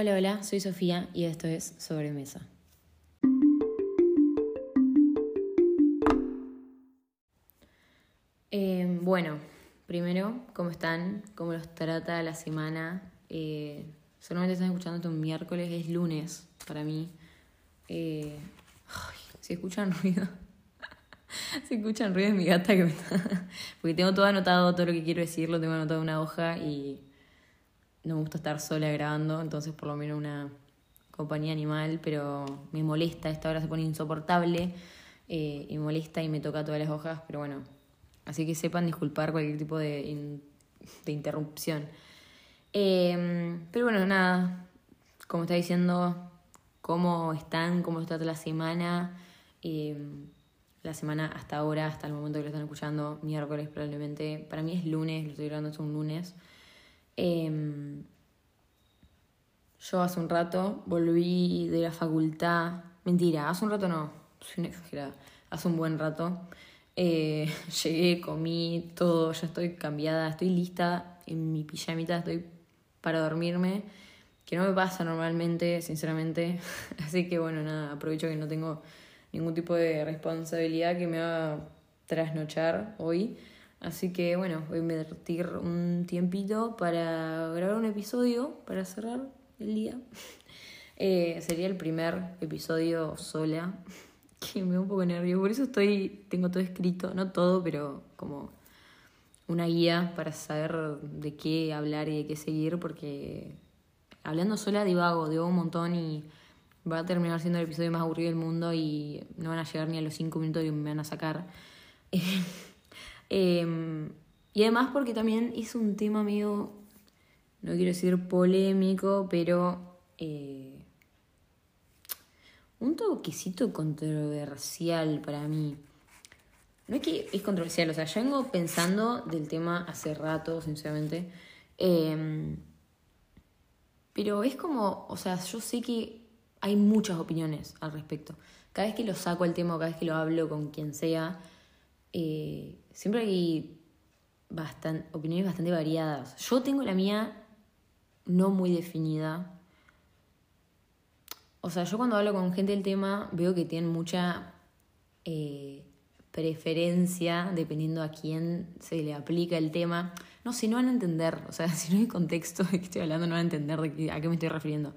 Hola, hola, soy Sofía y esto es Sobremesa. Eh, bueno, primero, ¿cómo están? ¿Cómo los trata la semana? Eh, solamente están escuchando esto un miércoles, es lunes para mí. Eh, ay, si escuchan ruido. si escuchan ruido es mi gata que me está. Porque tengo todo anotado, todo lo que quiero decir, lo tengo anotado en una hoja y no me gusta estar sola grabando, entonces por lo menos una compañía animal, pero me molesta, esta hora se pone insoportable eh, y molesta y me toca todas las hojas, pero bueno, así que sepan disculpar cualquier tipo de, de interrupción. Em, pero bueno, nada, como está diciendo, cómo están, cómo está la semana. Em, la semana hasta ahora, hasta el momento que lo están escuchando, miércoles probablemente. Para mí es lunes, lo estoy grabando, es un lunes. Em, yo hace un rato volví de la facultad. Mentira, hace un rato no, soy una exagerada. Hace un buen rato. Eh, llegué, comí todo, ya estoy cambiada, estoy lista en mi pijamita, estoy para dormirme. Que no me pasa normalmente, sinceramente. Así que bueno, nada, aprovecho que no tengo ningún tipo de responsabilidad que me haga trasnochar hoy. Así que bueno, voy a invertir un tiempito para grabar un episodio, para cerrar el día. Eh, sería el primer episodio sola, que me da un poco nervioso. Por eso estoy, tengo todo escrito, no todo, pero como una guía para saber de qué hablar y de qué seguir, porque hablando sola divago, digo un montón y va a terminar siendo el episodio más aburrido del mundo y no van a llegar ni a los cinco minutos que me van a sacar. Em, y además porque también es un tema medio, no quiero decir polémico, pero eh, un toquecito controversial para mí. No es que es controversial, o sea, yo vengo pensando del tema hace rato, sinceramente. Em, pero es como, o sea, yo sé que hay muchas opiniones al respecto. Cada vez que lo saco el tema, cada vez que lo hablo con quien sea, eh, siempre hay opiniones bastante variadas. Yo tengo la mía no muy definida. O sea, yo cuando hablo con gente del tema veo que tienen mucha eh, preferencia dependiendo a quién se le aplica el tema. No sé, no van a entender. O sea, si no hay contexto de que estoy hablando, no van a entender de a qué me estoy refiriendo.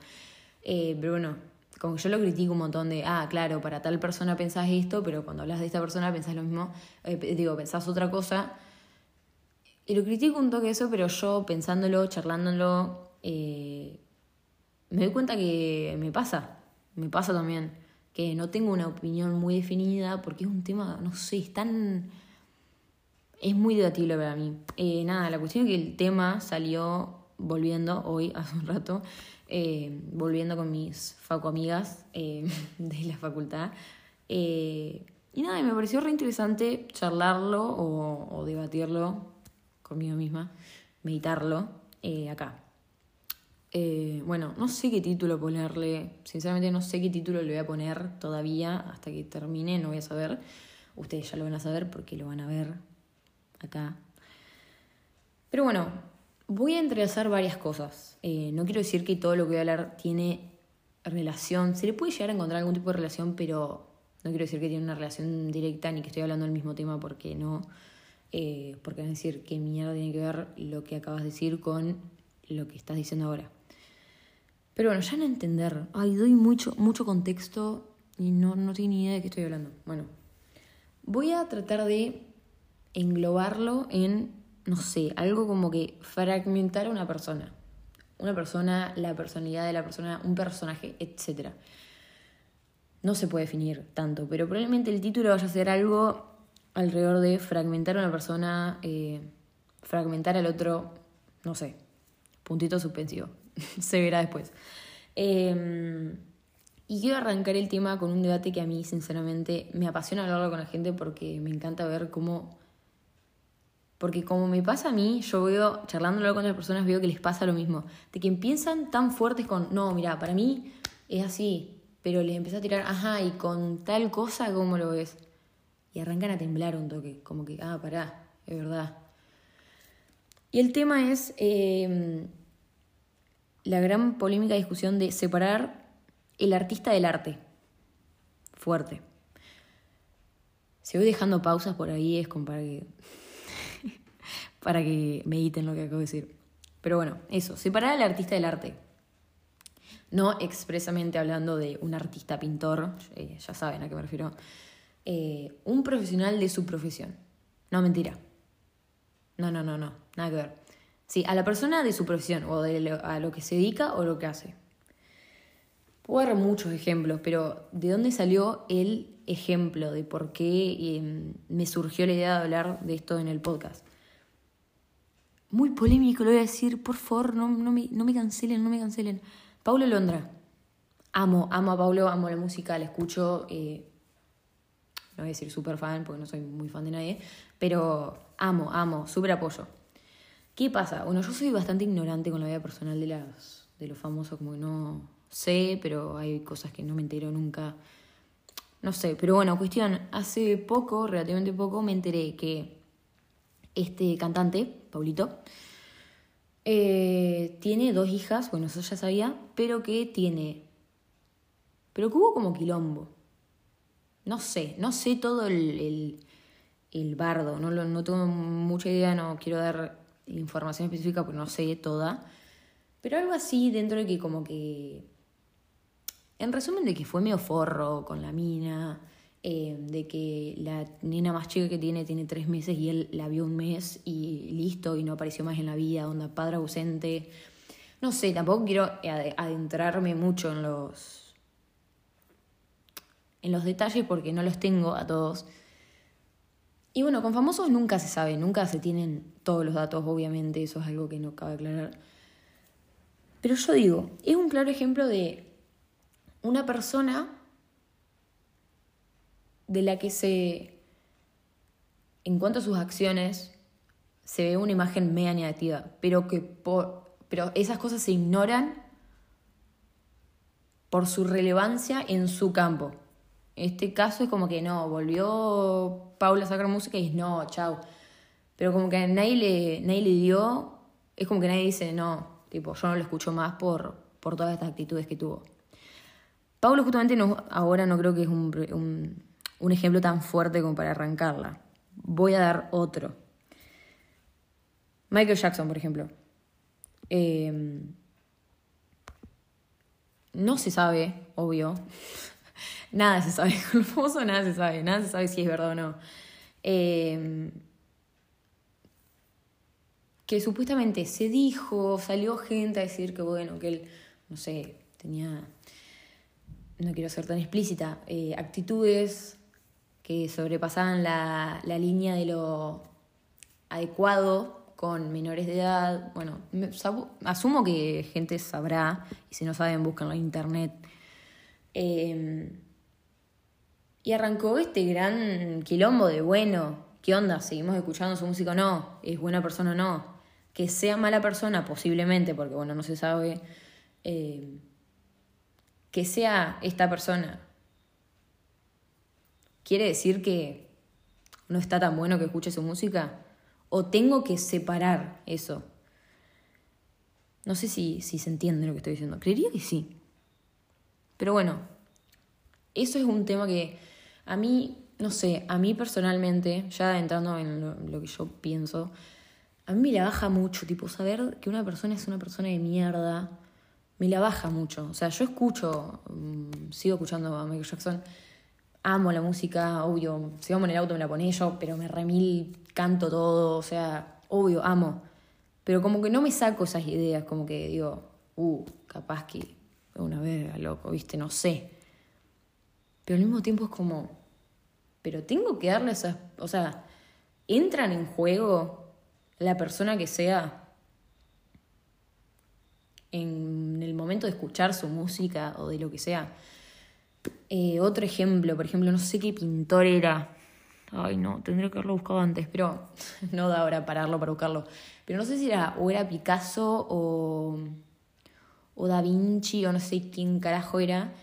Eh, pero bueno, como que yo lo critico un montón de, ah, claro, para tal persona pensás esto, pero cuando hablas de esta persona pensás lo mismo, eh, digo, pensás otra cosa. Y lo critico un toque eso, pero yo pensándolo, charlándolo, eh, me doy cuenta que me pasa, me pasa también, que no tengo una opinión muy definida porque es un tema, no sé, es tan... Es muy debatible para mí. Eh, nada, la cuestión es que el tema salió volviendo hoy, hace un rato, eh, volviendo con mis faco amigas eh, de la facultad. Eh, y nada, me pareció re interesante charlarlo o, debatirlo conmigo misma, meditarlo acá. bueno, no sé qué título ponerle, sinceramente no sé qué título le voy a poner todavía hasta que termine, no voy a saber. Ustedes ya lo van a saber porque lo van a ver acá. Pero bueno, Voy a entrelazar varias cosas. Eh, no quiero decir que todo lo que voy a hablar tiene relación. Se le puede llegar a encontrar algún tipo de relación, pero no quiero decir que tiene una relación directa ni que estoy hablando del mismo tema porque no. Eh, porque van a decir qué mierda tiene que ver lo que acabas de decir con lo que estás diciendo ahora. Pero bueno, ya no entender. Ay, doy mucho, mucho contexto y no, no tengo ni idea de qué estoy hablando. Bueno, voy a tratar de englobarlo en no sé, algo como que fragmentar a una persona. Una persona, la personalidad de la persona, un personaje, etc. No se puede definir tanto, pero probablemente el título vaya a ser algo alrededor de fragmentar a una persona, eh, fragmentar al otro, no sé, puntito suspensivo. se verá después. Em, y quiero arrancar el tema con un debate que a mí, sinceramente, me apasiona hablarlo con la gente porque me encanta ver cómo porque como me pasa a mí, yo veo, charlándolo con otras personas, veo que les pasa lo mismo. De que empiezan tan fuertes con, no, mira, para mí es así, pero les empieza a tirar, ajá, y con tal cosa, ¿cómo lo ves? Y arrancan a temblar un toque, como que, ah, pará, es verdad. Y el tema es, em, la gran polémica discusión de separar el artista del arte. Fuerte. Si voy dejando pausas por ahí es como para que, para que mediten lo que acabo de decir. Pero bueno, eso, separar al artista del arte. No expresamente hablando de un artista pintor, eh, ya saben a qué me refiero. Eh, un profesional de su profesión. No, mentira. No, no, no, no, nada que ver. Sí, a la persona de su profesión, o de a lo que se dedica o lo que hace. Puedo dar muchos ejemplos, pero ¿de dónde salió el ejemplo de por qué em, me surgió la idea de hablar de esto en el podcast? Muy polémico, lo voy a decir, por favor, no, no, me, no me cancelen, no me cancelen. Paulo Londra. Amo, amo a Paulo, amo la música, la escucho. Eh, no voy a decir súper fan porque no soy muy fan de nadie, pero amo, amo, súper apoyo. ¿Qué pasa? Bueno, yo soy bastante ignorante con la vida personal de, las, de los famosos, como que no sé, pero hay cosas que no me entero nunca. No sé, pero bueno, cuestión, hace poco, relativamente poco, me enteré que este cantante, Paulito, eh, tiene dos hijas, bueno, eso ya sabía, pero que tiene. Pero que hubo como quilombo. No sé, no sé todo el, el, bardo, no, no tengo mucha idea, no quiero dar información específica porque no sé toda. Pero algo así dentro de que como que... En resumen de que fue medio forro con la mina, eh, de que la nena más chica que tiene tiene tres meses y él la vio un mes y listo y no apareció más en la vida, onda padre ausente. No sé, tampoco quiero adentrarme mucho en los en los detalles porque no los tengo a todos. Y bueno, con famosos nunca se sabe, nunca se tienen todos los datos, obviamente, eso es algo que no cabe aclarar. Pero yo digo, es un claro ejemplo de una persona de la que se, en cuanto a sus acciones, se ve una imagen media negativa, pero que por, pero esas cosas se ignoran por su relevancia en su campo. Este caso es como que no, volvió Paula a sacar música y no, chau. Pero como que nadie le, nadie le dio, es como que nadie dice, no, tipo, yo no lo escucho más por, por todas estas actitudes que tuvo. Paula justamente no, ahora no creo que es un ejemplo tan fuerte como para arrancarla. Voy a dar otro. Michael Jackson, por ejemplo. Em, no se sabe, obvio. nada se sabe. Con el nada se sabe. Nada se sabe si es verdad o no. Em, que supuestamente se dijo, salió gente a decir que bueno, que él, no sé, tenía, no quiero ser tan explícita, eh, actitudes que sobrepasaban la, línea de lo adecuado con menores de edad. Bueno, asumo que gente sabrá, y si no saben, búsquenlo en internet. Em, y arrancó este gran quilombo de, bueno, ¿qué onda? ¿Seguimos escuchando su música o no? ¿Es buena persona o no? Que sea mala persona, posiblemente, porque bueno, no se sabe. Em, que sea esta persona ¿Quiere decir que no está tan bueno que escuche su música? ¿O tengo que separar eso? No sé si, si se entiende lo que estoy diciendo. Creería que sí. Pero bueno, eso es un tema que a mí, no sé, a mí personalmente, ya entrando en lo, que yo pienso, a mí me la baja mucho, tipo, saber que una persona es una persona de mierda, me la baja mucho. O sea, yo escucho, mm, sigo escuchando a Michael Jackson amo la música, obvio, si vamos en el auto me la pone yo, pero me remil, canto todo, o sea, obvio, amo. Pero como que no me saco esas ideas, como que digo, uh, capaz que una verga, loco, viste, no sé. Pero al mismo tiempo es como, pero tengo que darle esas, o sea, entran en juego la persona que sea en el momento de escuchar su música o de lo que sea. Eh, otro ejemplo, por ejemplo, no sé qué pintor era. Ay, no, tendría que haberlo buscado antes, pero no da ahora pararlo para buscarlo. Pero no sé si era o era Picasso o, o Da Vinci o no sé quién carajo era.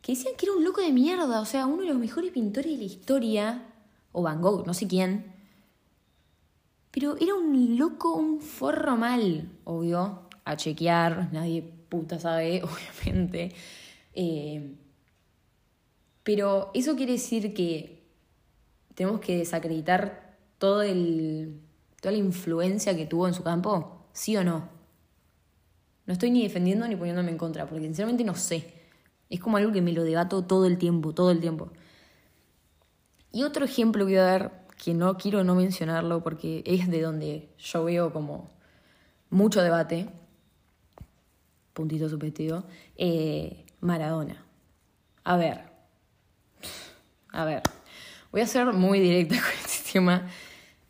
Que decían que era un loco de mierda, o sea, uno de los mejores pintores de la historia. O Van Gogh, no sé quién. Pero era un loco, un forro mal, obvio. a chequear, nadie puta sabe, obviamente. Eh, pero eso quiere decir que tenemos que desacreditar todo el, toda la influencia que tuvo en su campo, ¿sí o no? No estoy ni defendiendo ni poniéndome en contra, porque sinceramente no sé. Es como algo que me lo debato todo el tiempo, todo el tiempo. Y otro ejemplo que voy a dar, que no quiero no mencionarlo porque es de donde yo veo como mucho debate, puntito subjetivo, eh, Maradona. A ver, a ver, voy a ser muy directa con este tema.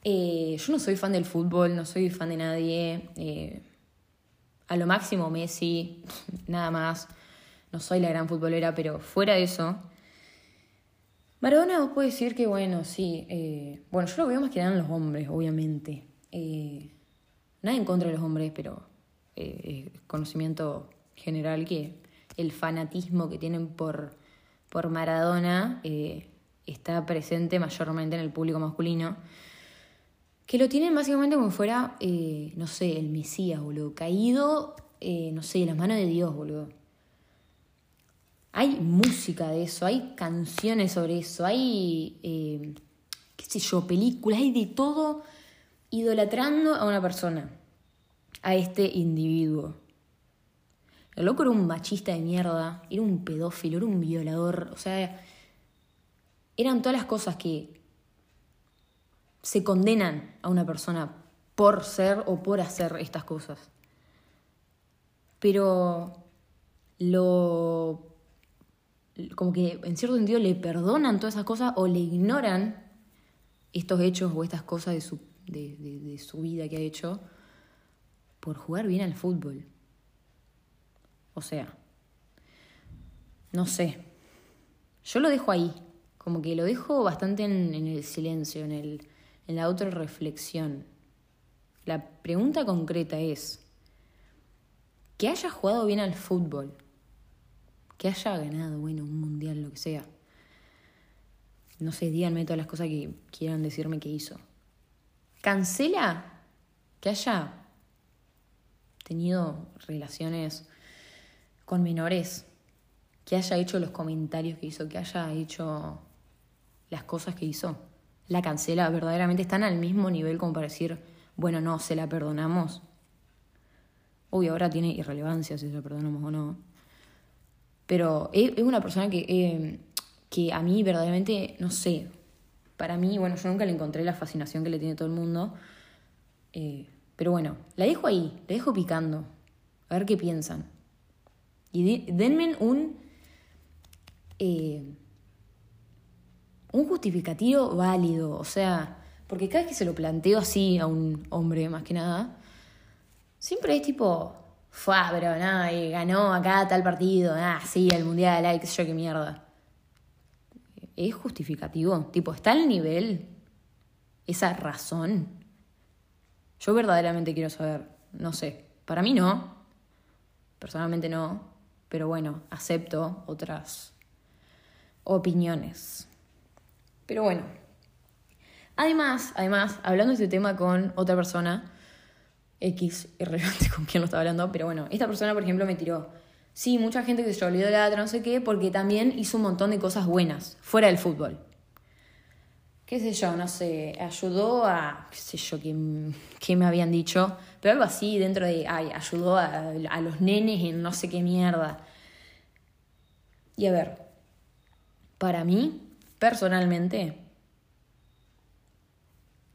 Eh, yo no soy fan del fútbol, no soy fan de nadie. Eh, a lo máximo Messi, nada más. No soy la gran futbolera, pero fuera de eso. Maradona puede decir que, bueno, sí. Eh, bueno, yo lo veo más que nada en los hombres, obviamente. nada en contra de los hombres, pero conocimiento general que el fanatismo que tienen por, por Maradona está presente mayormente en el público masculino, que lo tienen básicamente como fuera, eh, no sé, el Mesías, boludo, caído, eh, no sé, de las manos de Dios, boludo. Hay música de eso, hay canciones sobre eso, hay, eh, qué sé yo, películas, hay de todo idolatrando a una persona, a este individuo. El loco era un machista de mierda, era un pedófilo, era un violador, o sea, eran todas las cosas que se condenan a una persona por ser o por hacer estas cosas. Pero lo como que en cierto sentido le perdonan todas esas cosas o le ignoran estos hechos o estas cosas de su, de su vida que ha hecho por jugar bien al fútbol. O sea, no sé. Yo lo dejo ahí. Como que lo dejo bastante en, el silencio, en, el, en la autorreflexión. La pregunta concreta es, que haya jugado bien al fútbol, que haya ganado, bueno, un mundial, lo que sea. No sé, díganme todas las cosas que quieran decirme que hizo. ¿Cancela que haya tenido relaciones con menores? Que haya hecho los comentarios que hizo, que haya hecho las cosas que hizo. La cancela, verdaderamente están al mismo nivel como para decir, bueno, no, se la perdonamos. Uy, ahora tiene irrelevancia si se la perdonamos o no. Pero es, una persona que, eh, que a mí verdaderamente, no sé, para mí, bueno, yo nunca le encontré la fascinación que le tiene todo el mundo. Eh, pero bueno, la dejo ahí, la dejo picando. A ver qué piensan. Y denme un... Eh, un justificativo válido, o sea, porque cada vez que se lo planteo así a un hombre, más que nada, siempre es tipo, fue, pero nada, ganó acá tal partido, ah, sí, el mundial, ay, qué sé yo, qué mierda. ¿Es justificativo? Tipo, ¿está al nivel esa razón? Yo verdaderamente quiero saber, no sé, para mí no, personalmente no, pero bueno, acepto otras opiniones. Pero bueno. Además, además, hablando de este tema con otra persona, X, irrelevante con quién lo estaba hablando, pero bueno, esta persona, por ejemplo, me tiró. Sí, mucha gente que se olvidó de la no sé qué, porque también hizo un montón de cosas buenas, fuera del fútbol. Qué sé yo, no sé, ayudó a, qué sé yo, qué, me habían dicho, pero algo así dentro de, ay, ayudó a, a los nenes en no sé qué mierda. Y a ver, para mí, personalmente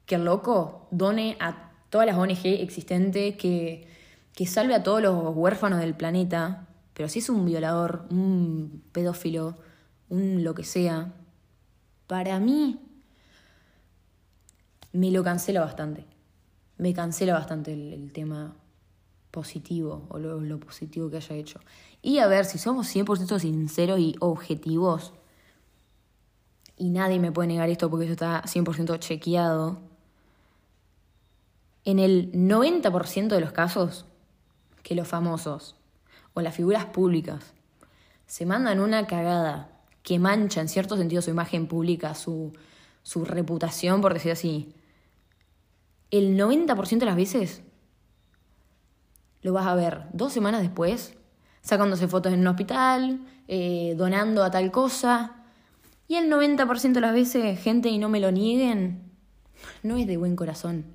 que el loco done a todas las ONG existentes, que, que salve a todos los huérfanos del planeta, pero si es un violador, un pedófilo, un lo que sea, para mí me lo cancela bastante. Me cancela bastante el, tema positivo o lo, lo, positivo que haya hecho. Y a ver, si somos 100% sinceros y objetivos, y nadie me puede negar esto porque eso está 100% chequeado, en el 90% de los casos que los famosos o las figuras públicas se mandan una cagada que mancha en cierto sentido su imagen pública, su, su reputación, por decir así, el 90% de las veces lo vas a ver dos semanas después, sacándose fotos en un hospital, eh, donando a tal cosa. Y el 90% de las veces, gente, y no me lo nieguen, no es de buen corazón.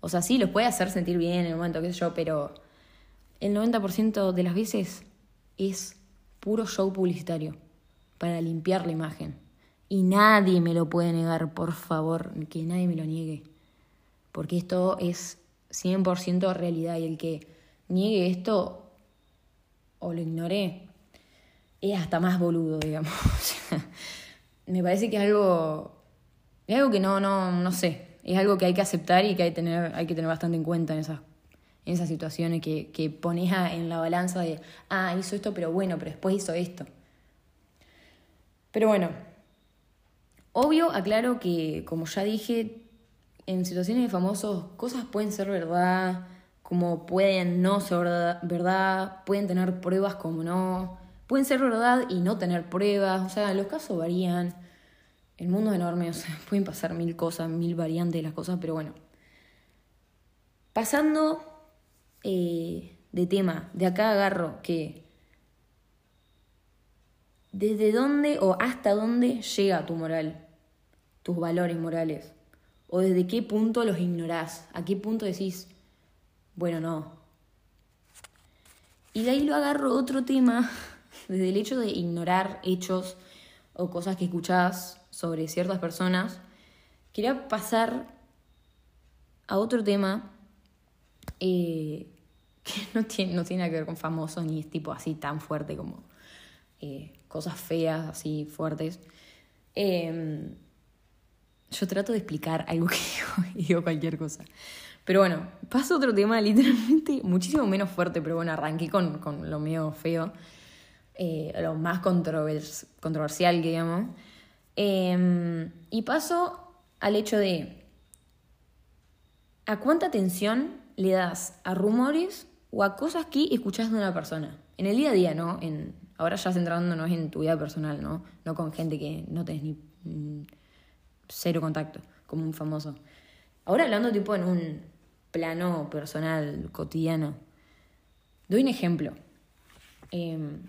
O sea, sí, los puede hacer sentir bien en el momento, qué sé yo, pero el 90% de las veces es puro show publicitario para limpiar la imagen. Y nadie me lo puede negar, por favor, que nadie me lo niegue. Porque esto es 100% realidad y el que niegue esto o lo ignore es hasta más boludo, digamos. me parece que es algo, es algo que no, no, no sé, es algo que hay que aceptar y que hay, tener, hay que tener bastante en cuenta en esas, en esas situaciones que, que pones en la balanza de, ah, hizo esto, pero bueno, pero después hizo esto. Pero bueno, obvio, aclaro que, como ya dije, en situaciones de famosos, cosas pueden ser verdad, como pueden no ser verdad, pueden tener pruebas como no, pueden ser verdad y no tener pruebas, o sea, los casos varían, el mundo es enorme, o sea, pueden pasar mil cosas, mil variantes de las cosas, pero bueno. Pasando eh, de tema, de acá agarro que desde dónde o hasta dónde llega tu moral, tus valores morales, o desde qué punto los ignorás, a qué punto decís, bueno, no. Y de ahí lo agarro otro tema, desde el hecho de ignorar hechos o cosas que escuchás sobre ciertas personas, quería pasar a otro tema eh, que no tiene, no tiene que ver con famosos ni es tipo así tan fuerte como eh, cosas feas, así fuertes. Em, yo trato de explicar algo que digo y digo cualquier cosa. Pero bueno, paso a otro tema literalmente muchísimo menos fuerte, pero bueno, arranqué con, con lo mío feo, eh, lo más controversial que digamos. Em, y paso al hecho de, ¿a cuánta atención le das a rumores o a cosas que escuchas de una persona? En el día a día, ¿no? En, ahora ya centrándonos en tu vida personal, ¿no? No con gente que no tenés ni mm, cero contacto, como un famoso. Ahora hablando tipo en un plano personal, cotidiano. Doy un ejemplo. Em,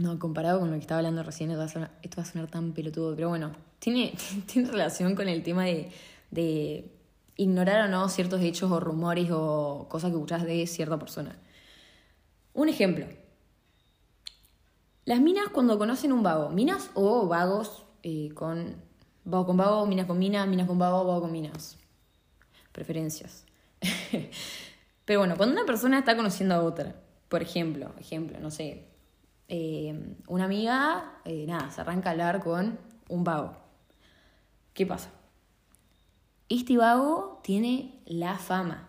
no, comparado con lo que estaba hablando recién, esto va, a sonar, tan pelotudo, pero bueno, tiene, tiene relación con el tema de, de ignorar o no ciertos hechos o rumores o cosas que escuchas de cierta persona. Un ejemplo. Las minas cuando conocen un vago, minas o vagos eh, con vago con vago, minas con minas, minas con vago, vago con minas. Preferencias. Pero bueno, cuando una persona está conociendo a otra, por ejemplo, ejemplo, no sé, eh, una amiga, eh, nada, se arranca a hablar con un vago. ¿Qué pasa? Este vago tiene la fama.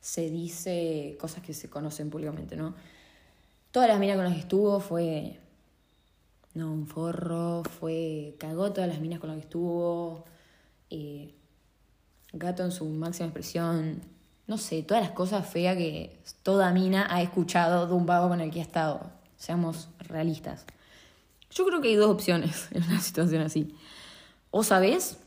Se dice cosas que se conocen públicamente, ¿no? Todas las minas con las que estuvo fue. No, un forro, fue. Cagó todas las minas con las que estuvo. Eh, gato en su máxima expresión. No sé, todas las cosas feas que toda mina ha escuchado de un vago con el que ha estado. Seamos realistas. Yo creo que hay dos opciones en una situación así. O sabes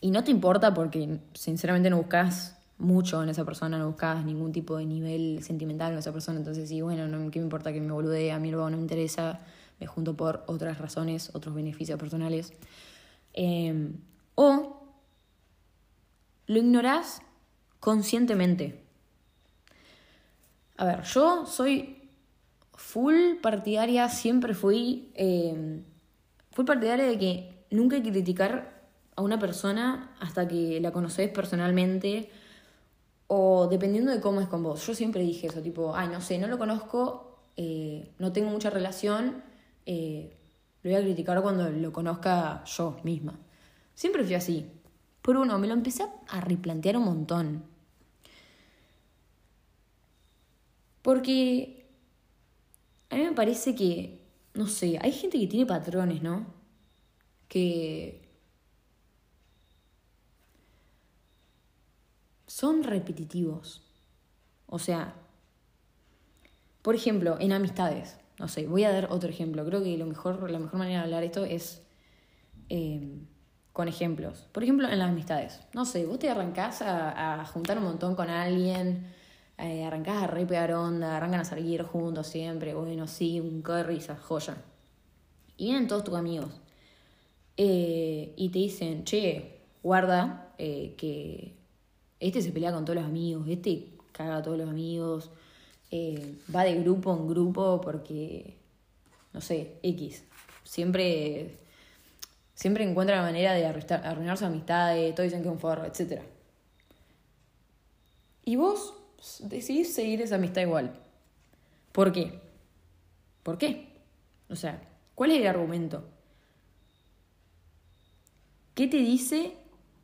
y no te importa porque sinceramente no buscas mucho en esa persona, no buscabas ningún tipo de nivel sentimental en esa persona, entonces sí, bueno, no, ¿qué me importa que me bolude? A mí no me interesa, me junto por otras razones, otros beneficios personales. Em, o lo ignorás conscientemente. A ver, yo soy full partidaria, siempre fui eh, full partidaria de que nunca hay que criticar a una persona hasta que la conoces personalmente o dependiendo de cómo es con vos. Yo siempre dije eso, tipo, ay, no sé, no lo conozco, eh, no tengo mucha relación, eh, lo voy a criticar cuando lo conozca yo misma. Siempre fui así. Por uno, me lo empecé a replantear un montón. Porque a mí me parece que, no sé, hay gente que tiene patrones, ¿no? Que son repetitivos. O sea, por ejemplo, en amistades. No sé, voy a dar otro ejemplo. Creo que lo mejor, la mejor manera de hablar esto es eh, con ejemplos. Por ejemplo, en las amistades. No sé, vos te arrancás a, juntar un montón con alguien eh, arrancás a re pegar onda, arrancan a salir juntos siempre, bueno, sí, un curry, esa joya. Y vienen todos tus amigos. Eh, y te dicen, che, guarda, eh, que este se pelea con todos los amigos, este caga a todos los amigos, va de grupo en grupo porque, no sé, X. Siempre, siempre encuentra la manera de arruinar, sus amistades, todos dicen que es un forro, etc. Y vos decidís seguir esa amistad igual. ¿Por qué? ¿Por qué? O sea, ¿cuál es el argumento? ¿Qué te dice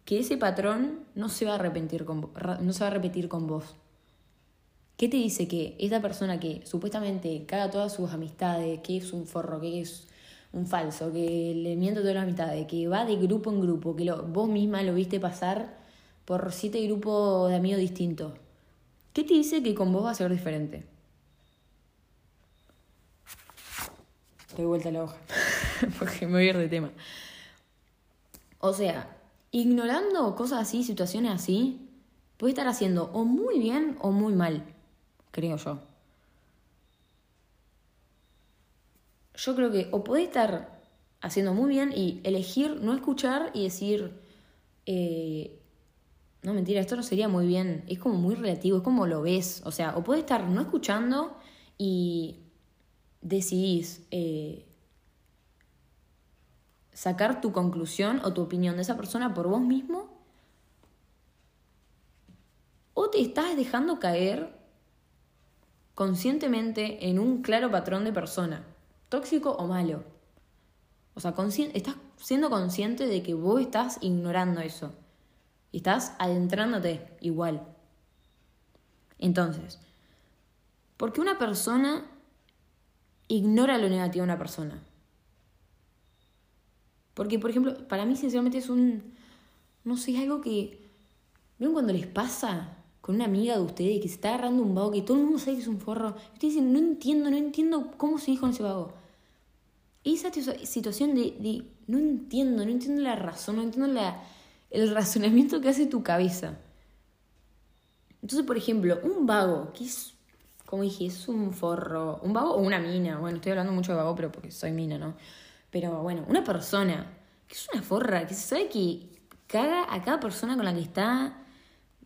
que ese patrón no se va a arrepentir con, no se va a repetir con vos? ¿Qué te dice que esta persona que supuestamente caga todas sus amistades, que es un forro, que es un falso, que le miente todas las amistades, que va de grupo en grupo, que lo, vos misma lo viste pasar por siete grupos de amigos distintos, ¿Qué te dice que con vos va a ser diferente? Doy vuelta a la hoja, porque me voy a ir de tema. O sea, ignorando cosas así, situaciones así, puede estar haciendo o muy bien o muy mal, creo yo. Yo creo que o puede estar haciendo muy bien y elegir no escuchar y decir, eh, no, mentira, esto no sería muy bien. Es como muy relativo, es como lo ves. O sea, o puedes estar no escuchando y decidís eh, sacar tu conclusión o tu opinión de esa persona por vos mismo. O te estás dejando caer conscientemente en un claro patrón de persona, tóxico o malo. O sea, estás siendo consciente de que vos estás ignorando eso. Y estás adentrándote igual. Entonces, ¿por qué una persona ignora lo negativo de una persona? Porque, por ejemplo, para mí sinceramente es un, no sé, es algo que, ¿ven cuando les pasa con una amiga de ustedes que se está agarrando un vago, que todo el mundo sabe que es un forro? Ustedes dicen, no entiendo, no entiendo cómo se con ese vago. Esa situación de, de, no entiendo, no entiendo la razón, no entiendo la, el razonamiento que hace tu cabeza. Entonces, por ejemplo, un vago, que es, como dije, es un forro, un vago o una mina, bueno, estoy hablando mucho de vago, pero porque soy mina, ¿no? Pero bueno, una persona, que es una forra, que se sabe que caga a cada persona con la que está,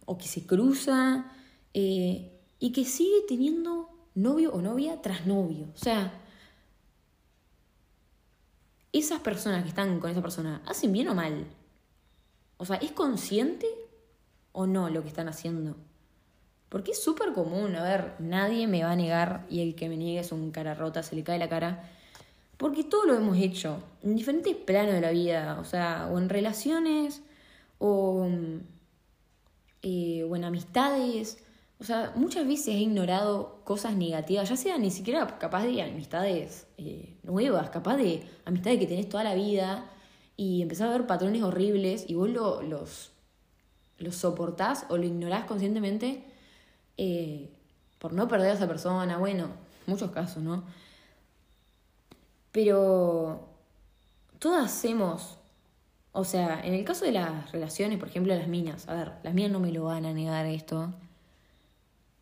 o que se cruza, eh, y que sigue teniendo novio o novia tras novio. O sea, esas personas que están con esa persona, ¿hacen bien o mal? O sea, ¿es consciente o no lo que están haciendo? Porque es súper común, a ver, nadie me va a negar y el que me niegue es un cara rota, se le cae la cara. Porque todo lo hemos hecho, en diferentes planos de la vida, o sea, o en relaciones, o, eh, o en amistades. O sea, muchas veces he ignorado cosas negativas, ya sea ni siquiera capaz de amistades eh, nuevas, capaz de amistades que tenés toda la vida, y empezás a ver patrones horribles y vos lo, los, los soportás o lo ignorás conscientemente eh, por no perder a esa persona, bueno, muchos casos, ¿no? Pero todas hacemos, o sea, en el caso de las relaciones, por ejemplo, las minas, a ver, las mías no me lo van a negar esto.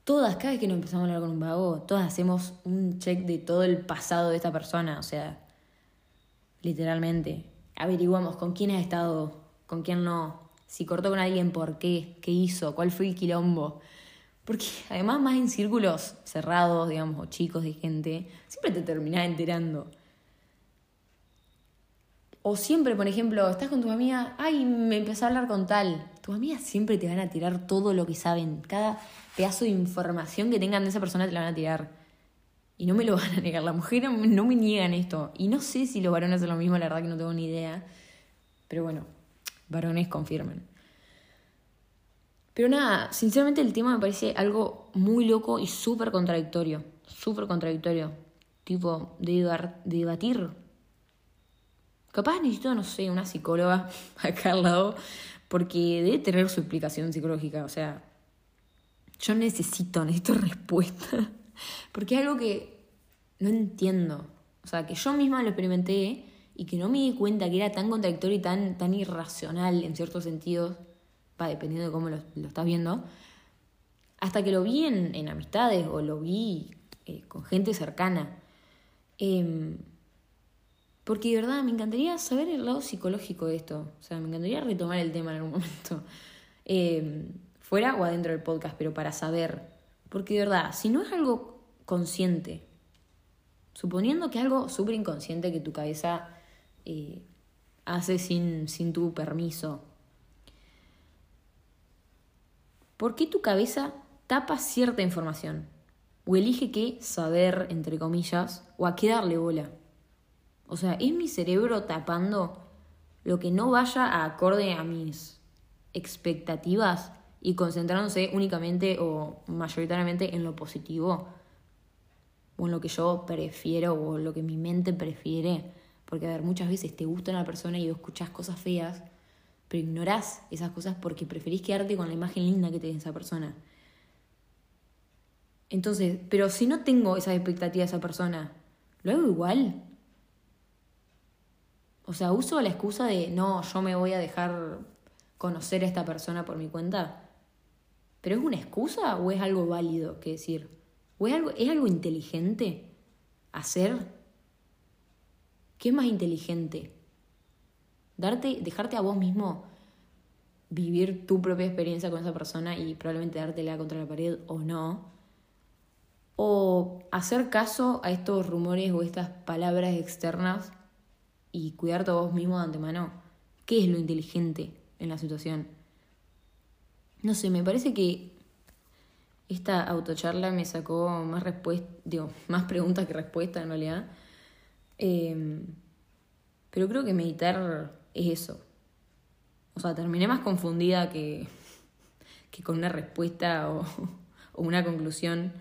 Todas, cada vez que nos empezamos a hablar con un vago, todas hacemos un check de todo el pasado de esta persona, o sea, literalmente averiguamos con quién ha estado, con quién no, si cortó con alguien, por qué, qué hizo, cuál fue el quilombo. Porque además más en círculos cerrados, digamos, o chicos de gente, siempre te terminás enterando. O siempre, por ejemplo, estás con tu amiga, ay, me empezó a hablar con tal. Tus amigas siempre te van a tirar todo lo que saben. Cada pedazo de información que tengan de esa persona te la van a tirar. Y no me lo van a negar, las mujeres no me niegan esto. Y no sé si los varones hacen lo mismo, la verdad que no tengo ni idea. Pero bueno, varones confirmen. Pero nada, sinceramente el tema me parece algo muy loco y súper contradictorio. Súper contradictorio. Tipo, de, debatir. Capaz necesito, no sé, una psicóloga acá al lado, porque debe tener su explicación psicológica. O sea, yo necesito, necesito respuesta. Porque es algo que no entiendo. O sea, que yo misma lo experimenté y que no me di cuenta que era tan contradictorio y tan, tan irracional en ciertos sentidos, va dependiendo de cómo lo, estás viendo, hasta que lo vi en, amistades o lo vi eh, con gente cercana. Em, porque de verdad me encantaría saber el lado psicológico de esto. O sea, me encantaría retomar el tema en algún momento. Em, fuera o adentro del podcast, pero para saber. Porque de verdad, si no es algo consciente, suponiendo que es algo súper inconsciente que tu cabeza eh, hace sin, sin tu permiso, ¿por qué tu cabeza tapa cierta información? O elige qué saber, entre comillas, o a qué darle bola. O sea, ¿es mi cerebro tapando lo que no vaya a acorde a mis expectativas y concentrándose únicamente o mayoritariamente en lo positivo? O en lo que yo prefiero o lo que mi mente prefiere. Porque, a ver, muchas veces te gusta una persona y escuchás cosas feas, pero ignorás esas cosas porque preferís quedarte con la imagen linda que tiene esa persona. Entonces, pero si no tengo esa expectativa de esa persona, ¿lo hago igual? O sea, uso la excusa de, no, yo me voy a dejar conocer a esta persona por mi cuenta. ¿Pero es una excusa o es algo válido que decir? ¿O es algo, es algo inteligente hacer? ¿Qué es más inteligente? Darte, dejarte a vos mismo vivir tu propia experiencia con esa persona y probablemente dártela contra la pared o no o hacer caso a estos rumores o estas palabras externas y cuidarte a vos mismo de antemano. ¿Qué es lo inteligente en la situación? No sé, me parece que esta autocharla me sacó más respuestas, digo, más preguntas que respuestas en realidad. Em, pero creo que meditar es eso. O sea, terminé más confundida que, que con una respuesta o, o una conclusión.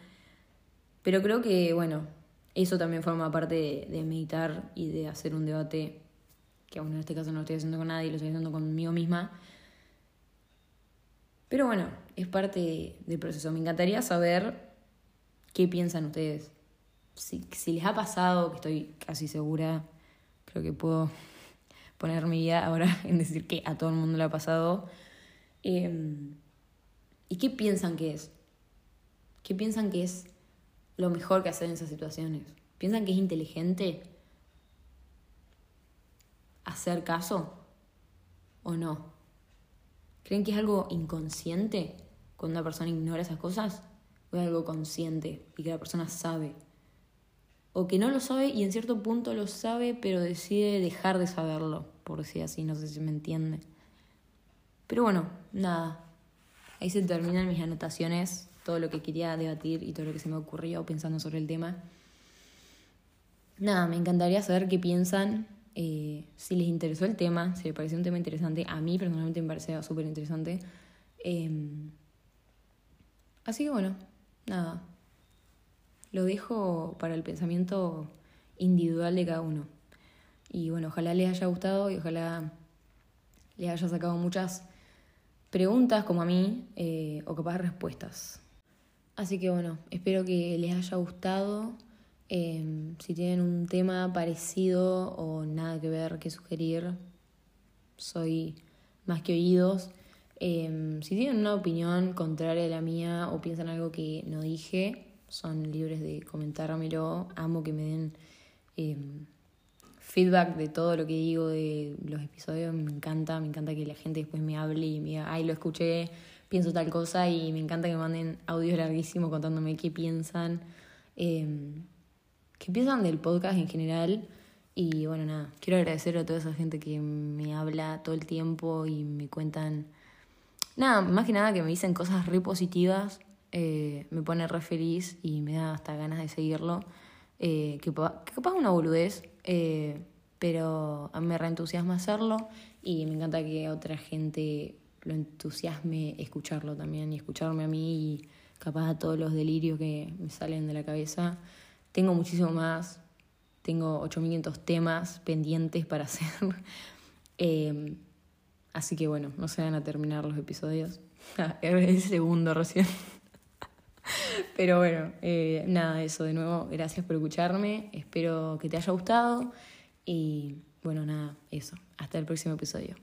Pero creo que, bueno, eso también forma parte de, meditar y de hacer un debate, que aún en este caso no lo estoy haciendo con nadie, lo estoy haciendo conmigo misma. Pero bueno, es parte del proceso. Me encantaría saber qué piensan ustedes. Si, les ha pasado, que estoy casi segura, creo que puedo poner mi vida ahora en decir que a todo el mundo le ha pasado. Em, ¿Y qué piensan que es? ¿Qué piensan que es lo mejor que hacer en esas situaciones. ¿Piensan que es inteligente hacer caso o no? ¿Creen que es algo inconsciente cuando una persona ignora esas cosas? ¿O es algo consciente y que la persona sabe? O que no lo sabe y en cierto punto lo sabe, pero decide dejar de saberlo, por decir así, no sé si me entiende. Pero bueno, nada. Ahí se terminan mis anotaciones todo lo que quería debatir y todo lo que se me ocurrió pensando sobre el tema. Nada, me encantaría saber qué piensan, eh, si les interesó el tema, si les pareció un tema interesante. A mí personalmente me parecía súper interesante. Em, así que bueno, nada. Lo dejo para el pensamiento individual de cada uno. Y bueno, ojalá les haya gustado y ojalá les haya sacado muchas preguntas como a mí eh, o capaz respuestas. Así que bueno, espero que les haya gustado. Em, si tienen un tema parecido o nada que ver que sugerir, soy más que oídos. Em, si tienen una opinión contraria a la mía o piensan algo que no dije, son libres de comentármelo. Amo que me den em, feedback de todo lo que digo de los episodios. Me encanta, me encanta que la gente después me hable y me diga, ay, lo escuché pienso tal cosa y me encanta que manden audios larguísimos contándome qué piensan, qué piensan del podcast en general. Y bueno, nada, quiero agradecer a toda esa gente que me habla todo el tiempo y me cuentan, nada, más que nada que me dicen cosas re positivas, eh, me pone re feliz y me da hasta ganas de seguirlo. Eh, que, que, capaz una boludez, eh, pero me reentusiasma hacerlo y me encanta que otra gente lo entusiasme escucharlo también y escucharme a mí y capaz a todos los delirios que me salen de la cabeza. Tengo muchísimo más, tengo 8500 temas pendientes para hacer. Em, así que bueno, no se van a terminar los episodios. es el segundo recién. Pero bueno, eh, nada, eso de nuevo, gracias por escucharme, espero que te haya gustado y bueno, nada, eso, hasta el próximo episodio.